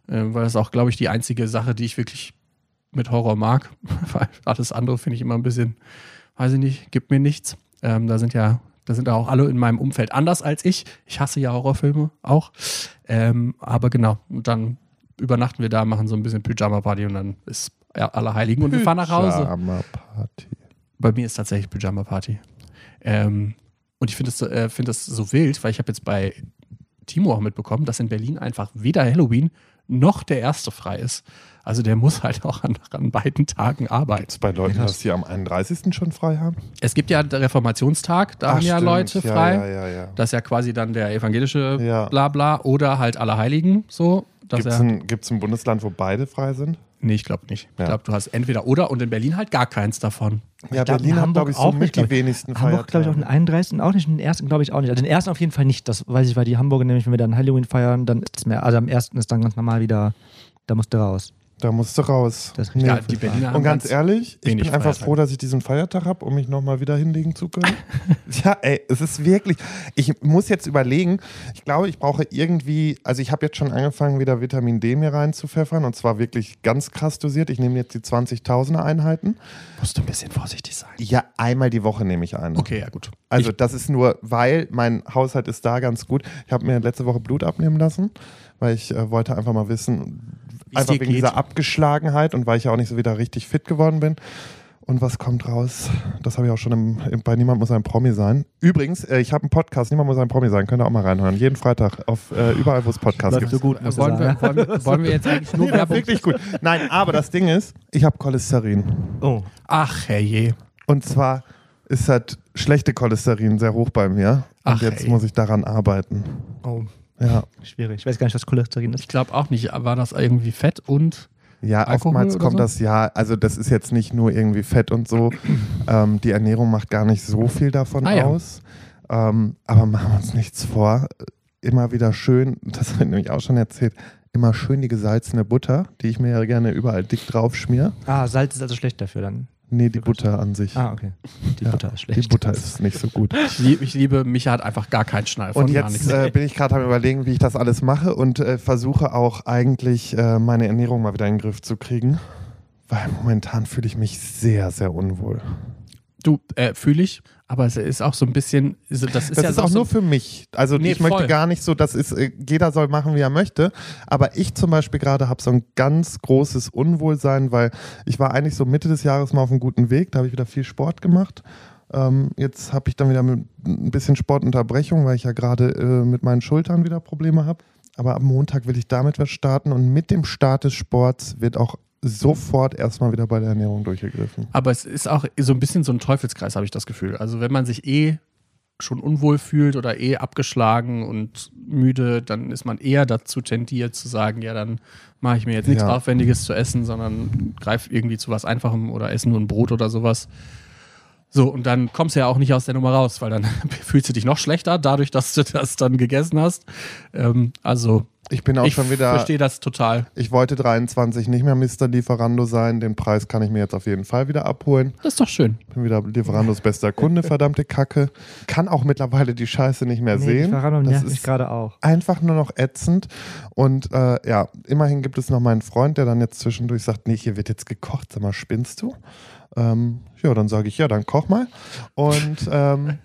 äh, weil das auch, glaube ich, die einzige Sache, die ich wirklich mit Horror mag. [laughs] Weil alles andere finde ich immer ein bisschen, weiß ich nicht, gibt mir nichts. Ähm, da sind ja, da sind auch alle in meinem Umfeld anders als ich. Ich hasse ja Horrorfilme auch. Ähm, aber genau, und dann übernachten wir da, machen so ein bisschen Pyjama-Party und dann ist ja, alle Heiligen und wir fahren nach Hause. Pyjama-Party. Bei mir ist tatsächlich Pyjama Party. Ähm, und ich finde es äh, find das so wild, weil ich habe jetzt bei Timo auch mitbekommen, dass in Berlin einfach weder Halloween noch der erste frei ist. Also der muss halt auch an, an beiden Tagen arbeiten. Ist bei Leuten, dass die am 31. schon frei haben? Es gibt ja den Reformationstag, da Ach, haben ja stimmt. Leute Ja, frei. Ja, ja, ja. Das ist ja quasi dann der evangelische Ja. Blabla oder halt Allerheiligen so. Gibt es ein, gibt's ein Bundesland, wo beide frei sind? nee, ich glaube nicht. Ich Ja. glaube, du hast entweder oder und in Berlin halt gar keins davon. Ja, glaub, Berlin hat, Hamburg glaube ich, so auch nicht, mit die ich. wenigsten Hamburg, glaube ich, auch den Feiertage. 31. auch nicht, den ersten glaube ich auch nicht. Also den ersten auf jeden Fall nicht, das weiß ich, weil die Hamburger nämlich, wenn wir dann Halloween feiern, dann ist es mehr, also am ersten ist dann ganz normal wieder, da musst du raus. Da musst du raus. Das Nee. Ja, die Berliner Und ganz ehrlich, ich bin einfach Feiertage. froh, dass ich diesen Feiertag habe, um mich nochmal wieder hinlegen zu können. [laughs] ja, ey, es ist wirklich. Ich muss jetzt überlegen, ich glaube, ich brauche irgendwie, also ich habe jetzt schon angefangen, wieder Vitamin D mir reinzupfeffern und zwar wirklich ganz krass dosiert. Ich nehme jetzt die 20.000er Einheiten. Musst du ein bisschen vorsichtig sein. Ja, einmal die Woche nehme ich eine. Okay, ja gut. Also das ist nur, weil mein Haushalt ist da ganz gut. Ich habe mir letzte Woche Blut abnehmen lassen, weil ich äh, wollte einfach mal wissen, einfach dir wegen geht. dieser Abgeschlagenheit und weil ich ja auch nicht so wieder richtig fit geworden bin. Und was kommt raus? Das habe ich auch schon im, im, bei Niemand muss ein Promi sein. Übrigens, äh, ich habe einen Podcast, Niemand muss ein Promi sein, könnt ihr auch mal reinhören. Jeden Freitag auf äh, überall, wo es Podcasts gibt. so gut, ich wollen, wir, wollen, wir, wollen wir jetzt [laughs] eigentlich nur Ja, Werbung? wirklich gut. Nein, aber das Ding ist, ich habe Cholesterin. Oh, Ach, herrje. Und zwar ist halt schlechte Cholesterin sehr hoch bei mir. Und Ach, jetzt ey. muss ich daran arbeiten. oh, Ja. schwierig. Ich weiß gar nicht, was Cholesterin Ich ist. glaube auch nicht. War das irgendwie Fett und Ja, Alkohol oftmals kommt so? das ja, also das ist jetzt nicht nur irgendwie Fett und so. [clears throat] ähm, die Ernährung macht gar nicht so viel davon Ah, ja. aus. Ähm, aber machen wir uns nichts vor. Immer wieder schön, das habe ich nämlich auch schon erzählt, immer schön die gesalzene Butter, die ich mir ja gerne überall dick drauf schmier. Ah, Salz ist also schlecht dafür dann. Nee, die Butter an sich. Ah, okay. Die Ja, Butter ist schlecht. Die Butter ist nicht so gut. ich, lieb, ich liebe, Micha hat einfach gar keinen Schnall von Und gar jetzt nichts. äh, bin ich gerade am überlegen, wie ich das alles mache und äh, versuche auch eigentlich äh, meine Ernährung mal wieder in den Griff zu kriegen. Weil momentan fühle ich mich sehr, sehr unwohl. Du, äh, fühle ich, aber es ist auch so ein bisschen, das ist Das ja ist auch so, nur für mich. Also Nee, ich möchte voll. gar nicht so, das ist, äh, jeder soll machen, wie er möchte. Aber ich zum Beispiel gerade habe so ein ganz großes Unwohlsein, weil ich war eigentlich so Mitte des Jahres mal auf einem guten Weg. Da habe ich wieder viel Sport gemacht. Ähm, jetzt habe ich dann wieder ein bisschen Sportunterbrechung, weil ich ja gerade äh, mit meinen Schultern wieder Probleme habe. Aber am Montag will ich damit was starten und mit dem Start des Sports wird auch sofort erstmal wieder bei der Ernährung durchgegriffen. aber es ist auch so ein bisschen so ein Teufelskreis, habe ich das Gefühl. Also wenn man sich eh schon unwohl fühlt oder eh abgeschlagen und müde, dann ist man eher dazu tendiert zu sagen, ja, dann mache ich mir jetzt nichts Ja. Aufwendiges zu essen, sondern greife irgendwie zu was Einfachem oder esse nur ein Brot oder sowas. So, und dann kommst du ja auch nicht aus der Nummer raus, weil dann [laughs] fühlst du dich noch schlechter, dadurch, dass du das dann gegessen hast. Ähm, also, Ich bin auch ich schon wieder. verstehe das total. Ich wollte 23 nicht mehr Mr. Lieferando sein. Den Preis kann ich mir jetzt auf jeden Fall wieder abholen. Das ist doch schön. Bin wieder Lieferandos bester Kunde, verdammte Kacke. Kann auch mittlerweile die Scheiße nicht mehr Nee, sehen. die Verhandlung Das nervt mich ist gerade auch. einfach nur noch ätzend. Und äh, ja, immerhin gibt es noch meinen Freund, der dann jetzt zwischendurch sagt, nee, hier wird jetzt gekocht. Sag mal, spinnst du? Ähm, ja, dann sage ich, ja, dann koch mal. Und ähm,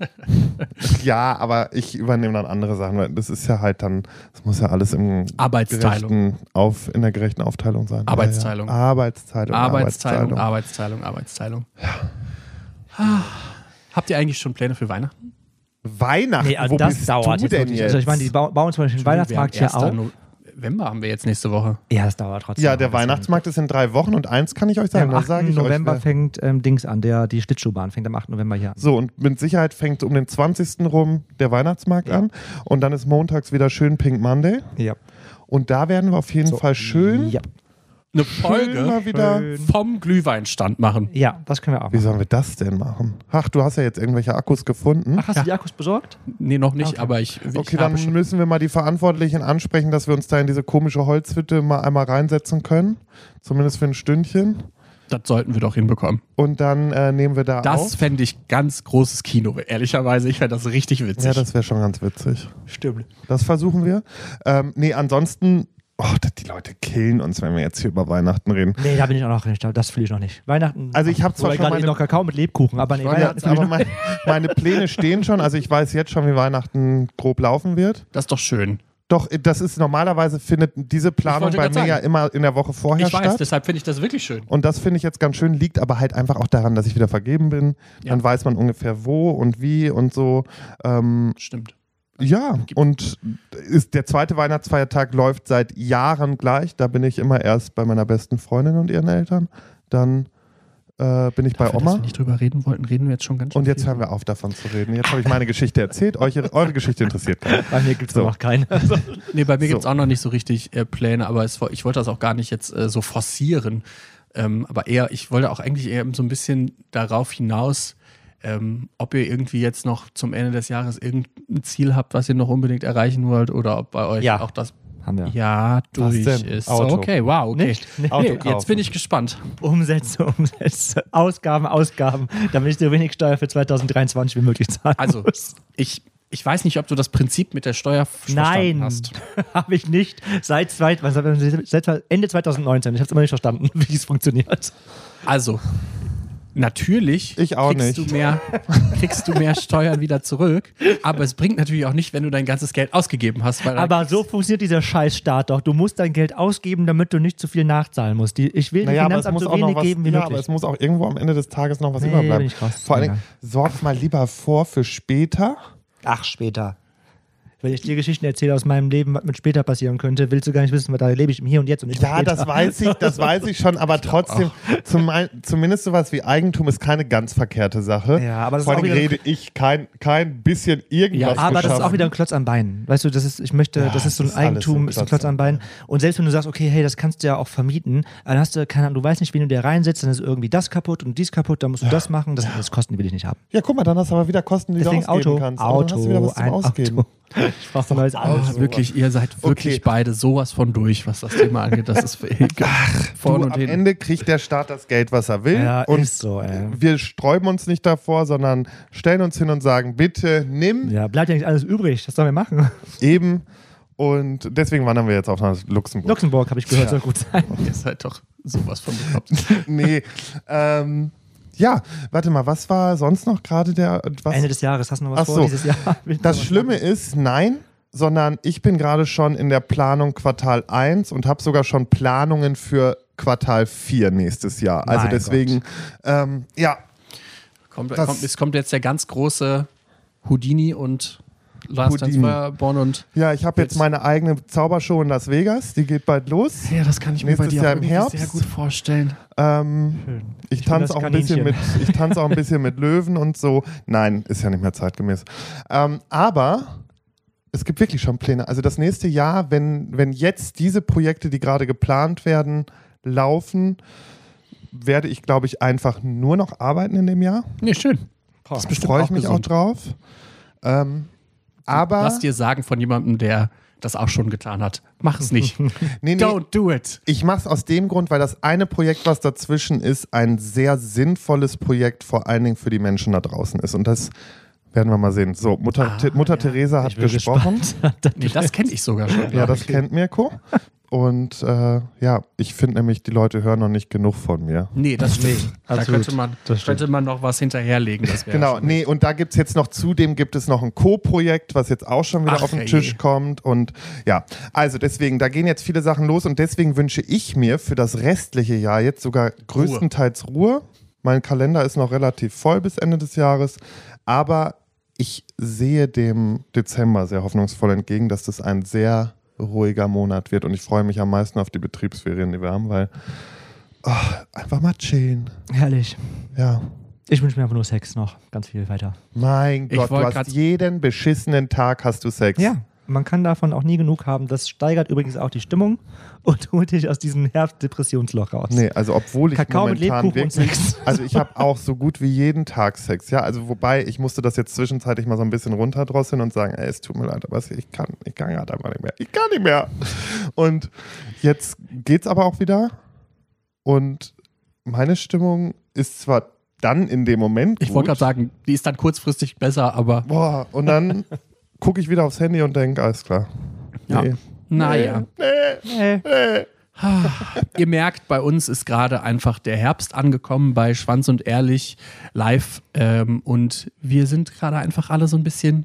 [laughs] ja, aber ich übernehme dann andere Sachen, weil das ist ja halt dann, das muss ja alles im Arbeitsteilung. auf, in der gerechten Aufteilung sein. Arbeitsteilung. Ja, ja. Arbeitsteilung. Arbeitsteilung, Arbeitsteilung, Arbeitsteilung. Ah. Habt ihr eigentlich schon Pläne für Weihnachten? Weihnachten, Nee, also wo das bist dauert du jetzt denn jetzt? Also ich meine, die bau- bauen zum Beispiel den Weihnachtsmarkt hier auf. 1. November haben wir jetzt nächste Woche. Ja, das dauert trotzdem. ja, der. Weihnachtsmarkt ist in drei Wochen und eins kann ich euch Ja, sagen, am da 8. sage ich November euch. fängt ähm, Dings an, der, die Schlittschuhbahn fängt am 8. November hier an. So, und mit Sicherheit fängt um den 20. rum der Weihnachtsmarkt an. Und dann ist montags wieder schön Pink Monday. Ja. Und da werden wir auf jeden So. Fall schön. Ja. Eine Folge mal wieder. vom Glühweinstand machen. ja, das können wir auch Wie machen. sollen wir das denn machen? Ach, du hast ja jetzt irgendwelche Akkus gefunden. Ach, hast du die Akkus besorgt? Nee, noch nicht, Okay. aber ich, ich Okay, habe dann schon. müssen wir mal die Verantwortlichen ansprechen, dass wir uns da in diese komische Holzhütte mal einmal reinsetzen können. Zumindest für ein Stündchen. Das sollten wir doch hinbekommen. Und dann äh, nehmen wir da Das auf. fände ich ganz großes Kino, ehrlicherweise. Ich fände das richtig witzig. Ja, das wäre schon ganz witzig. Stimmt. Das versuchen wir. Ähm, nee, ansonsten, oh, die Leute killen uns, wenn wir jetzt hier über Weihnachten reden. Nee, da bin ich auch noch nicht. Das fühle ich noch nicht. Weihnachten. Also ich hab zwar schon meine- noch Kakao mit Lebkuchen, aber nee, Weihnachten aber noch mein, meine Pläne stehen schon. Also ich weiß jetzt schon, wie Weihnachten grob laufen wird. das ist doch schön. Doch, das ist normalerweise findet diese Planung bei mir sagen. ja immer in der Woche vorher Ich weiß, statt. deshalb finde ich das wirklich schön. Und das finde ich jetzt ganz schön, liegt aber halt einfach auch daran, dass ich wieder vergeben bin. Dann Ja. weiß man ungefähr wo und wie und so. Ähm, Stimmt. Ja, und ist, der zweite Weihnachtsfeiertag läuft seit Jahren gleich. Da bin ich immer erst bei meiner besten Freundin und ihren Eltern. Dann äh, bin ich bei Dafür, dass Oma. wir nicht drüber reden wollten, reden wir jetzt schon ganz schön Und jetzt viel. hören wir auf, davon zu reden. Jetzt habe ich meine Geschichte erzählt. Euch, eure Geschichte interessiert keinen. Bei mir gibt es So. noch keine. [laughs] Nee, bei mir So. gibt es auch noch nicht so richtig äh, Pläne, aber es, ich wollte das auch gar nicht jetzt äh, so forcieren. Ähm, aber eher, ich wollte auch eigentlich eher so ein bisschen darauf hinaus, ähm, ob ihr irgendwie jetzt noch zum Ende des Jahres irgendein Ziel habt, was ihr noch unbedingt erreichen wollt, oder ob bei euch Ja. auch das Haben wir. ja durch denn? ist. Auto. Okay, wow, okay. Nicht? Nee. Auto kaufen. jetzt bin ich gespannt. Umsätze, Umsätze, Ausgaben, Ausgaben, damit ich so wenig Steuer für 2023 wie möglich zahlen Also, muss. ich, ich weiß nicht, ob du das Prinzip mit der Steuer verstanden Nein, hast. [laughs] habe ich nicht. Seit, was, seit Ende 2019. Ich habe es immer nicht verstanden, [laughs] wie es funktioniert. Also, natürlich Ich auch kriegst, nicht. Du mehr, [laughs] kriegst du mehr Steuern wieder zurück, aber es bringt natürlich auch nicht, wenn du dein ganzes Geld ausgegeben hast. Aber so funktioniert dieser Scheißstaat doch. Du musst dein Geld ausgeben, damit du nicht zu viel nachzahlen musst. Die, ich will dem Naja, aber Finanzamt muss so wenig was, geben wie ja, aber möglich. es muss auch irgendwo am Ende des Tages noch was Nee, überbleiben. bin ich raus. Vor allen. Dingen, sorgt mal lieber vor für später. Ach, später. Wenn ich dir Geschichten erzähle aus meinem Leben, was mit später passieren könnte, willst du gar nicht wissen, weil da lebe ich im Hier und Jetzt und nicht Ja, das weiß ich, das weiß ich schon, aber [laughs] trotzdem, zum, zumindest sowas wie Eigentum ist keine ganz verkehrte Sache. Ja, aber das Vor allem rede ich kein, kein bisschen irgendwas Ja, Aber das ist auch geschaffen. wieder ein Klotz am Bein. Weißt du, das ist, ich möchte, Ja, das ist so ein Eigentum, ein ist ein Klotz am Bein. Und selbst wenn du sagst, okay, hey, das kannst du ja auch vermieten, dann hast du, keine Ahnung, du weißt nicht, wen du dir reinsetzt, dann ist irgendwie das kaputt und dies kaputt, dann musst du das machen. Das, das Kosten will ich nicht haben. Ja, guck mal, dann hast du aber wieder Kosten, die Deswegen du ausgeben Auto, kannst. Aber dann Auto, hast du wieder was zum ein Ausgeben. Auto. Ich brauche ein neues Auto. Ah, wirklich, ihr seid wirklich Okay. beide sowas von durch, was das Thema angeht. Das ist vorne Du, und am hinten. Ende kriegt der Staat das Geld, was er will. Ja, und ist so, ey. wir sträuben uns nicht davor, sondern stellen uns hin und sagen, bitte nimm Ja, bleibt ja nicht alles übrig. Das sollen wir machen. eben. Und deswegen wandern wir jetzt auf nach Luxemburg. Luxemburg, habe ich gehört, soll gut sein. Ihr seid doch sowas von bekloppt. [laughs] nee. Ähm, ja, warte mal, was war sonst noch gerade der. Was? Ende des Jahres, hast du noch was Ach vor so. dieses Jahr? [laughs] Das Schlimme ist, nein, sondern ich bin gerade schon in der Planung Quartal 1 und habe sogar schon Planungen für Quartal 4 nächstes Jahr. Also Mein deswegen, ähm, ja, Kommt, Das- kommt, es kommt jetzt der ganz große Houdini und Last Dance. Feuerborn und ja, ich habe jetzt Jetzt- meine eigene Zaubershow in Las Vegas, die geht bald los. ja, das kann ich mir bei Nächstes dir Jahr auch im Herbst. sehr gut vorstellen. Ähm, ich Ich das tanze auch ein bisschen mit, ich tanze auch ein bisschen mit Löwen und so. Nein, ist ja nicht mehr zeitgemäß. Ähm, aber es gibt wirklich schon Pläne. Also das nächste Jahr, wenn, wenn jetzt diese Projekte, die gerade geplant werden, laufen, werde ich, glaube ich, einfach nur noch arbeiten in dem Jahr. Nee, schön. Das ist bestimmt Freue ich mich gesund. auch drauf. Ähm, aber Lass dir sagen von jemandem, der das auch schon getan hat. Mach es nicht. [laughs] nee, nee, Don't do it. Ich mache es aus dem Grund, weil das eine Projekt, was dazwischen ist, ein sehr sinnvolles Projekt vor allen Dingen für die Menschen da draußen ist. Und das werden wir mal sehen. So, Mutter, Ah, Te- Mutter ja. Theresa hat gesprochen. [laughs] Nee, das kenne ich sogar schon. Ja, das kennt Mirko. Und äh, ja, ich finde nämlich, die Leute hören noch nicht genug von mir. Nee, das stimmt. da absolut. könnte man, Das stimmt. könnte man noch was hinterherlegen. Genau, nee, und da gibt es jetzt noch, zudem gibt es noch ein Co-Projekt, was jetzt auch schon wieder Ach, auf den ey. Tisch kommt. Und ja, also deswegen, da gehen jetzt viele Sachen los und deswegen wünsche ich mir für das restliche Jahr jetzt sogar größtenteils Ruhe. Mein Kalender ist noch relativ voll bis Ende des Jahres, aber ich sehe dem Dezember sehr hoffnungsvoll entgegen, dass das ein sehr ruhiger Monat wird und ich freue mich am meisten auf die Betriebsferien, die wir haben, weil oh, einfach mal chillen. Herrlich. Ja. Ich wünsche mir einfach nur Sex noch. Ganz viel weiter. Mein Ich Gott, du hast jeden beschissenen Tag hast du Sex. Ja. Man kann davon auch nie genug haben. Das steigert übrigens auch die Stimmung und [laughs] holt dich aus diesem Herbstdepressionsloch raus. Nee, also obwohl ich Kakao mit momentan Lebkuchen und wirklich, Sex. also ich habe auch so gut wie jeden Tag Sex, ja, also wobei ich musste das jetzt zwischenzeitlich mal so ein bisschen runterdrosseln und sagen, ey, es tut mir leid, aber ich kann, ich kann gerade einfach nicht mehr, ich kann nicht mehr. Und jetzt geht's aber auch wieder und meine Stimmung ist zwar dann in dem Moment Ich wollte gerade sagen, die ist dann kurzfristig besser, aber boah, und dann [laughs] gucke ich wieder aufs Handy und denke, alles klar. Ja. Nee. naja. Nee, nee. Ihr merkt, bei uns ist gerade einfach der Herbst angekommen bei Schwanz und Ehrlich live ähm, und wir sind gerade einfach alle so ein bisschen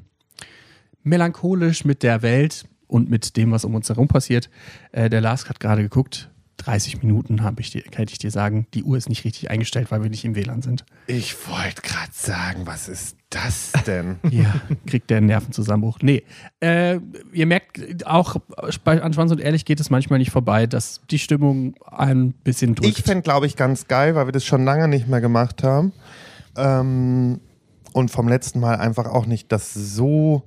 melancholisch mit der Welt und mit dem, was um uns herum passiert. Äh, der Lars hat gerade geguckt. 30 Minuten habe ich dir, kann ich dir sagen. Die Uhr ist nicht richtig eingestellt, weil wir nicht im WLAN sind. Ich wollte gerade sagen, was ist das denn? [laughs] Ja, kriegt der einen Nervenzusammenbruch. Nee, äh, ihr merkt auch, bei an Schwanz und Ehrlich geht es manchmal nicht vorbei, dass die Stimmung ein bisschen drückt. Ich fände, glaube ich, ganz geil, weil wir das schon lange nicht mehr gemacht haben. Ähm, und vom letzten Mal einfach auch nicht das so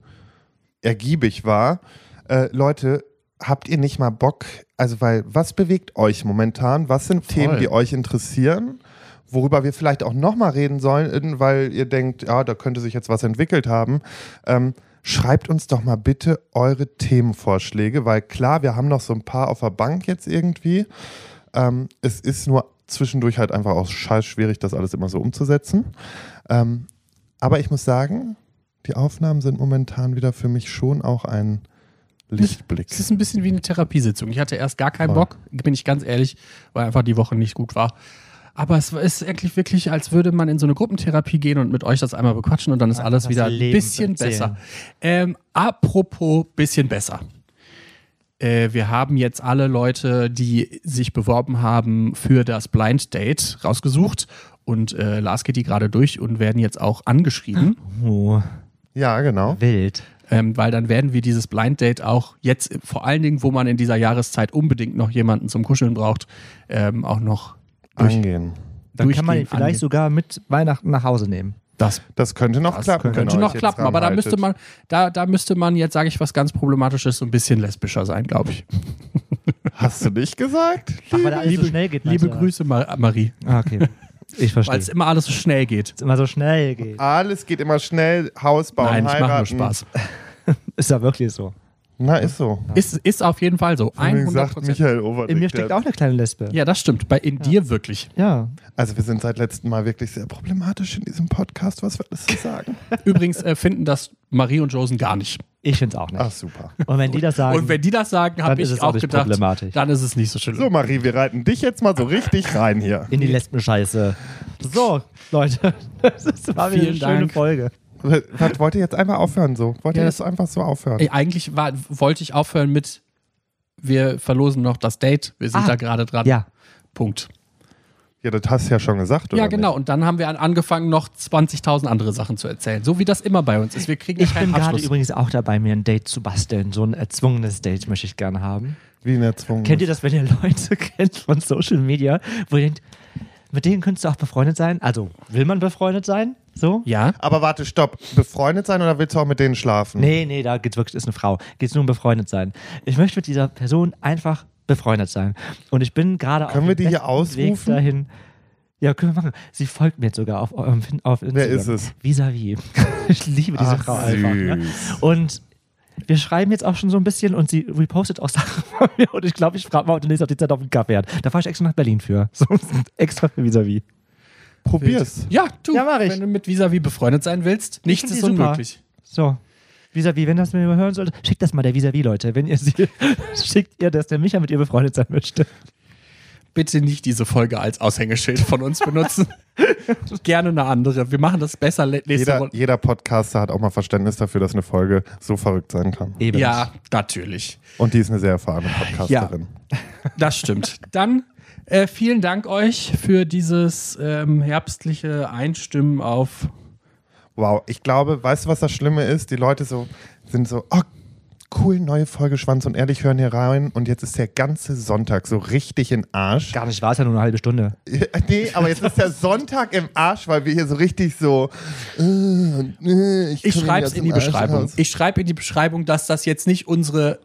ergiebig war. Äh, Leute, habt ihr nicht mal Bock? Also, weil, was bewegt euch momentan? Was sind Voll. Themen, die euch interessieren? Worüber wir vielleicht auch nochmal reden sollen, weil ihr denkt, ja, da könnte sich jetzt was entwickelt haben. Ähm, schreibt uns doch mal bitte eure Themenvorschläge, weil klar, wir haben noch so ein paar auf der Bank jetzt irgendwie. Ähm, es ist nur zwischendurch halt einfach auch scheiß schwierig, das alles immer so umzusetzen. Ähm, aber ich muss sagen, die Aufnahmen sind momentan wieder für mich schon auch ein Lichtblick. Es ist ein bisschen wie eine Therapiesitzung. Ich hatte erst gar keinen Voll. Bock, bin ich ganz ehrlich, weil einfach die Woche nicht gut war. Aber es ist eigentlich wirklich, als würde man in so eine Gruppentherapie gehen und mit euch das einmal bequatschen und dann ist alles wieder ein bisschen erzählen. besser. Ähm, apropos bisschen besser. Äh, wir haben jetzt alle Leute, die sich beworben haben für das Blind Date rausgesucht und äh, Lars geht die gerade durch und werden jetzt auch angeschrieben. Oh, Ja, genau. wild. Ähm, weil dann werden wir dieses Blind Date auch jetzt, vor allen Dingen, wo man in dieser Jahreszeit unbedingt noch jemanden zum Kuscheln braucht, ähm, auch noch durch, Angehen. Dann kann man ihn vielleicht angehen. sogar mit Weihnachten nach Hause nehmen. Das Das könnte noch das klappen. könnte ihr noch klappen, aber da müsste man, da, da müsste man jetzt, sage ich was ganz Problematisches, so ein bisschen lesbischer sein, glaube ich. [laughs] Hast du nicht gesagt? Ach, weil da alles so schnell geht. Liebe du, Grüße, Ma Marie. Ah, okay. Ich Weil verstehe. es immer alles so schnell geht. es immer so schnell geht. Alles geht immer schnell, Haus bauen, Nein, ich mache heiraten. nur Spaß. [laughs] Ist ja wirklich so. Na, ist so. Ist, ist auf jeden Fall so. Wie 100 sagt Michael Overdick. In mir steckt auch eine kleine Lesbe. Ja, das stimmt. Bei in dir wirklich. Ja. Also wir sind seit letztem Mal wirklich sehr problematisch in diesem Podcast, was wir alles so sagen. [laughs] Übrigens äh, finden das Marie und Josen gar nicht. Ich finde es auch nicht. Ach super. Und wenn die das sagen, Und wenn die das sagen, dann habe ist ich es auch auch nicht gedacht, problematisch. dann ist es nicht so schlimm. So Marie, wir reiten dich jetzt mal so richtig rein hier. in die Lesbenscheiße. So, Leute, [laughs] das war wieder eine Vielen schöne Dank. Folge. Was, wollt ihr jetzt einfach aufhören so? Wollt ihr Ja, jetzt einfach so aufhören? Ey, eigentlich war, wollte ich aufhören mit, wir verlosen noch das Date. Wir sind Ah, da gerade dran. Ja, Punkt. Ja, das hast du ja schon gesagt, oder ja, genau. Nicht? Und dann haben wir an- angefangen, noch 20.000 andere Sachen zu erzählen. So wie das immer bei uns ist. Wir kriegen ich bin gerade übrigens auch dabei, mir ein Date zu basteln. So ein erzwungenes Date möchte ich gerne haben. Wie ein erzwungen. Kennt ihr das, wenn ihr Leute [laughs] kennt von Social Media, wo ihr denkt, mit denen könntest du auch befreundet sein? Also, will man befreundet sein? So? Ja. Aber warte, stopp. Befreundet sein oder willst du auch mit denen schlafen? Nee, nee, da geht's wirklich, ist eine Frau. Geht's nur um befreundet sein. Ich möchte mit dieser Person einfach befreundet sein. Und ich bin gerade auf Können wir dem die hier besten Weg ausrufen? dahin. Ja, können wir machen. Sie folgt mir jetzt sogar auf, auf Instagram. Wer ist es? Vis-à-vis. [laughs] Ich liebe diese Ach, Frau einfach. Ne? Und wir schreiben jetzt auch schon so ein bisschen und sie repostet auch Sachen [laughs] von mir und ich glaube, ich frage mal heute nächste auf die Zeit auf den Kaffee hat. Da fahre ich extra nach Berlin für. [laughs] So, extra für Vis-à-vis. Probier's. Ja, du. Ja, mach ich. Wenn du mit Visavi befreundet sein willst, nichts ist super. unmöglich. So. Vis-à-vis, wenn das mir mal hören sollte, schickt das mal der Vis-à-vis, Leute. Wenn ihr sie, [laughs] schickt ihr, dass der Micha mit ihr befreundet sein möchte. Bitte nicht diese Folge als Aushängeschild von uns benutzen. [laughs] Gerne eine andere. Wir machen das besser nächste Jeder, jeder Podcaster hat auch mal Verständnis dafür, dass eine Folge so verrückt sein kann. Eben. Ja, natürlich. Und die ist eine sehr erfahrene Podcasterin. Das stimmt. Dann äh, vielen Dank euch für dieses ähm, herbstliche Einstimmen auf Wow, ich glaube, weißt du, was das Schlimme ist? Die Leute so sind so, oh, cool, neue Folge Schwanz und Ehrlich hören hier rein und jetzt ist der ganze Sonntag so richtig in Arsch. Gar nicht, war es ja nur eine halbe Stunde. [laughs] Nee, aber jetzt ist der Sonntag im Arsch, weil wir hier so richtig so. Äh, äh, Ich komme schreibe es in die im Beschreibung. Ich schreibe in die Beschreibung, dass das jetzt nicht unsere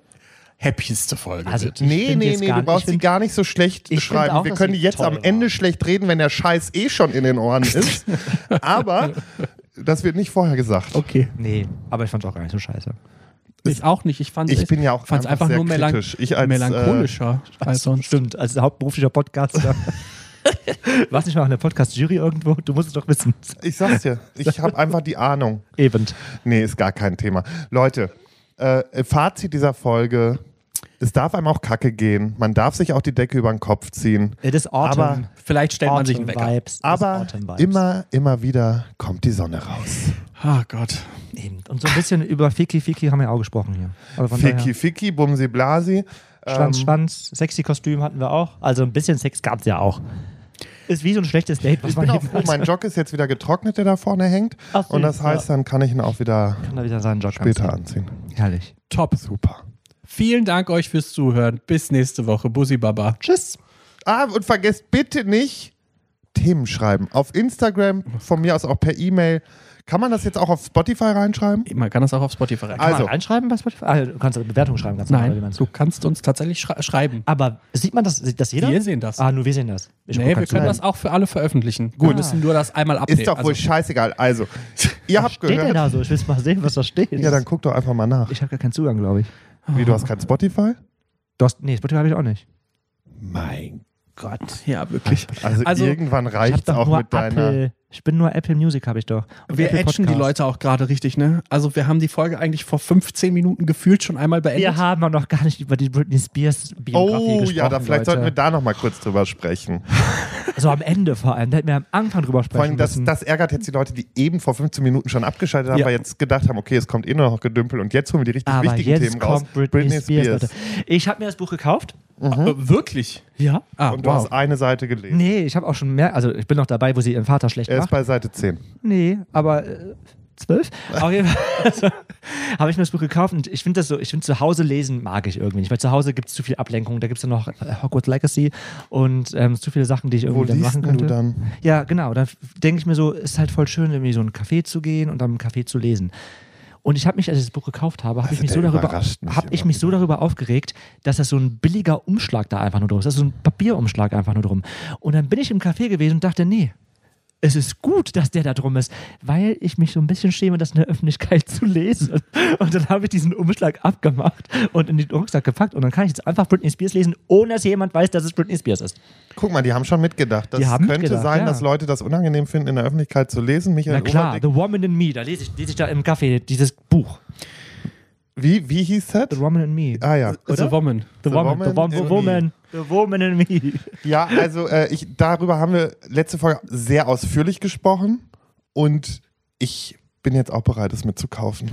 happieste Folge Also, wird. Ich Nee, nee, nee, du brauchst ich find- gar nicht so schlecht ich find schreiben. auch, wir können sie die jetzt am Ende war. schlecht reden, wenn der Scheiß eh schon in den Ohren [laughs] ist. aber das wird nicht vorher gesagt. Okay. Nee, aber ich fand es auch gar nicht so scheiße. Ich auch nicht. Ich fand Ich bin ja auch fand's einfach einfach nur melan kritisch. Ich als, äh, melancholischer als sonst. Stimmt, als hauptberuflicher Podcaster. [laughs] Warst nicht mal in der Podcast-Jury irgendwo? Du musst es doch wissen. Ich sag's dir, ich habe einfach die Ahnung. Eben. Nee, ist gar kein Thema. Leute, äh, Fazit dieser Folge. Es darf einem auch kacke gehen. Man darf sich auch die Decke über den Kopf ziehen. It is Autumn. Aber- Vielleicht stellt man sich einen Wecker. Vibes. Aber immer, immer wieder kommt die Sonne raus. Ah Gott. Eben. Und so ein bisschen [laughs] über Fiki Fiki haben wir auch gesprochen hier. Aber von Ficky, daher, Ficky, Bumsi, Blasi. Schwanz, Ähm, Schwanz, sexy Kostüm hatten wir auch. Also ein bisschen Sex gab es ja auch. Ist wie so ein schlechtes Date, was Ich man bin auch froh, mein Jock ist jetzt wieder getrocknet, der da vorne hängt. Ach, Und das heißt, dann kann ich ihn auch wieder Kann da wieder seinen Job später anziehen. anziehen. Herrlich. Top. Super. Vielen Dank euch fürs Zuhören. Bis nächste Woche. Bussi Baba. Tschüss. Ah, und vergesst bitte nicht Themen schreiben. Auf Instagram, von mir aus auch per E-Mail. Kann man das jetzt auch auf Spotify reinschreiben? Man kann das auch auf Spotify rein. Also- Kann man reinschreiben bei Spotify? Ah, du kannst eine Bewertung schreiben. Ganz normal, Nein, meinst du kannst uns tatsächlich schra schreiben. Aber sieht man das, sieht das jeder? Wir sehen das. Ah, nur wir sehen das. Ich nee, wir halt können das auch für alle veröffentlichen. Wir Ah. müssen nur das einmal abnehmen. Ist doch wohl Also, scheißegal. Also, ihr habt Steht gehört. da so? Ich will mal sehen, was da steht. Ja, dann guck doch einfach mal nach. ich habe gar keinen Zugang, glaube ich. Wie, du hast kein Spotify? Du hast, nee, Spotify habe ich auch nicht. Mein Gott. Ja, wirklich. Also, Also, irgendwann reicht's doch auch mit deiner. Ich bin nur Apple Music, habe ich doch. Und Wir etchen die. Leute auch gerade richtig, ne? Also wir haben die Folge eigentlich vor 15 Minuten gefühlt schon einmal beendet. Wir haben auch noch gar nicht über die Britney Spears Biografie Oh gesprochen. ja, da, vielleicht Leute. sollten wir da noch mal kurz drüber sprechen. [laughs] So am Ende vor allem. Da hätten wir am Anfang drüber Vor sprechen allem, das, müssen. das ärgert jetzt die Leute, die eben vor 15 Minuten schon abgeschaltet haben, Ja. weil jetzt gedacht haben, okay, es kommt eh nur noch Gedümpel und jetzt holen wir die richtig Aber wichtigen jetzt Themen raus. kommt Britney, Spears, Leute. Ich habe mir das Buch gekauft. Äh, wirklich? Ja. Ah, Und du wow. hast eine Seite gelesen. Nee, ich habe auch schon mehr. Also ich bin noch dabei, wo sie ihren Vater schlecht Er ist bei Seite 10. Nee, aber äh, zwölf? [laughs] Auf jeden Fall also, habe ich mir das Buch gekauft und ich finde das so, ich finde zu Hause lesen mag ich irgendwie nicht, weil zu Hause gibt es zu viel Ablenkung. Da gibt es ja noch äh, Hogwarts Legacy und ähm, zu viele Sachen, die ich Wo irgendwie dann liest machen könnte. du dann? Ja, genau. Da denke ich mir so, ist halt voll schön, irgendwie so in einen Café zu gehen und dann im Café zu lesen. Und ich habe mich, als ich das Buch gekauft habe, habe Also ich mich so der darüber, mich habe ich mich so darüber aufgeregt, dass das so ein billiger Umschlag da einfach nur drum ist. Das ist so ein Papierumschlag einfach nur drum. Und dann bin ich im Café gewesen und dachte, nee, es ist gut, dass der da drum ist, weil ich mich so ein bisschen schäme, das in der Öffentlichkeit zu lesen. Und dann habe ich diesen Umschlag abgemacht und in den Rucksack gepackt und dann kann ich jetzt einfach Britney Spears lesen, ohne dass jemand weiß, dass es Britney Spears ist. Guck mal, die haben schon mitgedacht. Das Die haben könnte mitgedacht, sein, ja. dass Leute das unangenehm finden, in der Öffentlichkeit zu lesen. Michael Na klar, Oberding- The Woman in Me, da lese ich, lese ich da im Café dieses Buch. Wie, wie hieß das? The Woman in Me. Ah ja. The Woman. The, The woman, the, Woman wo- in woman, the Woman in Me. Ja, also äh, ich, darüber haben wir letzte Folge sehr ausführlich gesprochen und ich bin jetzt auch bereit, es mitzukaufen.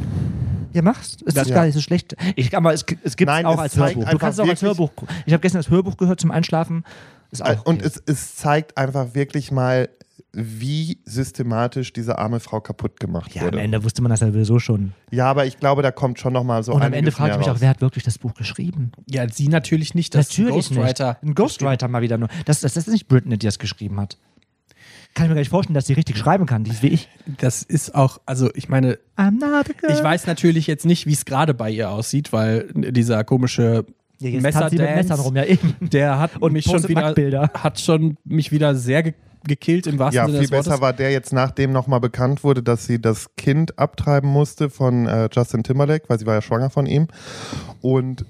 Ja, mach's. Es ist Ja. gar nicht so schlecht. Ich, aber es, es gibt es auch als Hörbuch. Du kannst es auch als Hörbuch. Ich habe gestern das Hörbuch gehört zum Einschlafen. Ist auch Äh, Und okay. es, es zeigt einfach wirklich mal, wie systematisch diese arme Frau kaputt gemacht ja, am wurde. Ende wusste man das ja sowieso schon. Ja, aber ich glaube, da kommt schon nochmal so Und am Ende einiges frage ich mehr mich auch, raus. wer hat wirklich das Buch geschrieben? Ja, sie natürlich nicht. Das Natürlich Ghostwriter. nicht. Ein Ghostwriter mal wieder nur. Das, das, das ist nicht Britney, die das geschrieben hat. Kann ich mir gar nicht vorstellen, dass sie richtig schreiben kann. Die ist wie ich. Das ist auch, also ich meine, I'm not a girl. ich weiß natürlich jetzt nicht, wie es gerade bei ihr aussieht, weil dieser komische ja, sie mit Messerdance, Messern rum, ja eben. der hat Und mich schon wieder, Nacktbilder. hat schon mich wieder sehr ge gekillt im wahrsten Ja, Sinne viel des Wortes. besser war der jetzt, nachdem nochmal bekannt wurde, dass sie das Kind abtreiben musste von äh, Justin Timberlake, weil sie war ja schwanger von ihm. Und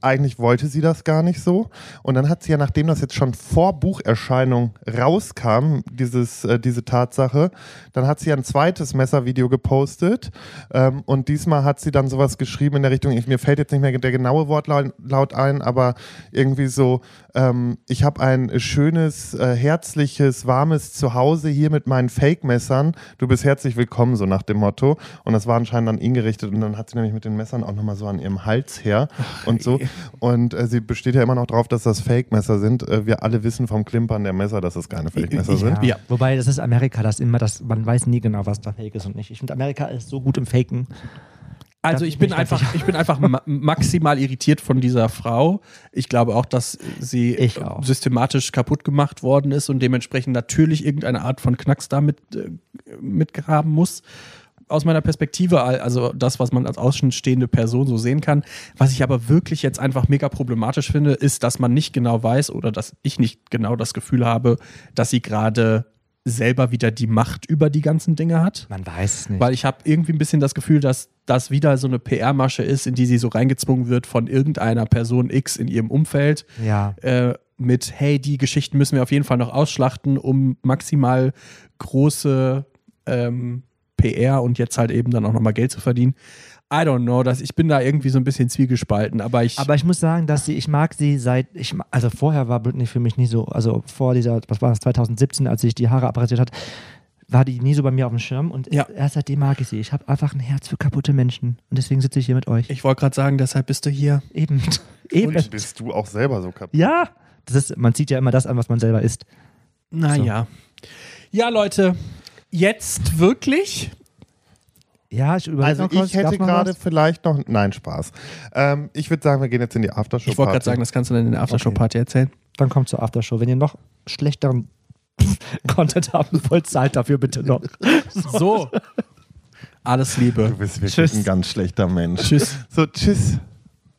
eigentlich wollte sie das gar nicht so. Und dann hat sie ja, nachdem das jetzt schon vor Bucherscheinung rauskam, dieses, äh, diese Tatsache, dann hat sie ja ein zweites Messervideo gepostet. Ähm, und diesmal hat sie dann sowas geschrieben in der Richtung, ich, mir fällt jetzt nicht mehr der genaue Wortlaut laut ein, aber irgendwie so, ähm, ich habe ein schönes, äh, herzliches, warmes Zuhause hier mit meinen Fake-Messern. Du bist herzlich willkommen, so nach dem Motto. Und das war anscheinend an ihn gerichtet. Und dann hat sie nämlich mit den Messern auch nochmal so an ihrem Hals her und so. Und äh, sie besteht ja immer noch darauf, dass das Fake-Messer sind. Äh, wir alle wissen vom Klimpern der Messer, dass es keine Fake-Messer sind. Ja. Wobei, das ist Amerika, das immer, das, man weiß nie genau, was da fake ist und nicht. Ich finde, Amerika ist so gut im Faken. Also ich bin einfach, ich bin einfach ma maximal irritiert von dieser Frau. Ich glaube auch, dass sie Ich auch. systematisch kaputt gemacht worden ist und dementsprechend natürlich irgendeine Art von Knacks damit äh, mitgraben muss. Aus meiner Perspektive, al- also das, was man als außenstehende Person so sehen kann. Was ich aber wirklich jetzt einfach mega problematisch finde, ist, dass man nicht genau weiß oder dass ich nicht genau das Gefühl habe, dass sie gerade selber wieder die Macht über die ganzen Dinge hat. Man weiß es nicht. Weil ich habe irgendwie ein bisschen das Gefühl, dass das wieder so eine PR-Masche ist, in die sie so reingezwungen wird von irgendeiner Person X in ihrem Umfeld. ja. Äh, mit, hey, die Geschichten müssen wir auf jeden Fall noch ausschlachten, um maximal große ähm, PR und jetzt halt eben dann auch nochmal Geld zu verdienen. I don't know, dass ich bin da irgendwie so ein bisschen zwiegespalten, aber ich. Aber ich muss sagen, dass sie, ich mag sie seit, ich, also vorher war Britney für mich nie so, also vor dieser, was war das, 2017, als sich die Haare abrasiert hat, war die nie so bei mir auf dem Schirm und Ja. erst seitdem mag ich sie. Ich habe einfach ein Herz für kaputte Menschen und deswegen sitze ich hier mit euch. ich wollte gerade sagen, deshalb bist du hier. Eben. [laughs] Eben. Und bist du auch selber so kaputt? Ja. Das ist, man zieht ja immer das an, was man selber ist. Naja. Ja, Leute, jetzt wirklich? Ja, ich überlege Also noch kurz, ich hätte gerade was? vielleicht noch, nein, Spaß. Ähm, ich würde sagen, wir gehen jetzt in die Aftershow. Ich wollte gerade sagen, das kannst du dann in der Aftershow-Party erzählen. Dann kommt zur Aftershow. Wenn ihr noch schlechteren [laughs] Content haben wollt, zahlt dafür bitte noch. [laughs] So. Alles Liebe. du bist wirklich Tschüss. ein ganz schlechter Mensch. Tschüss. So, tschüss.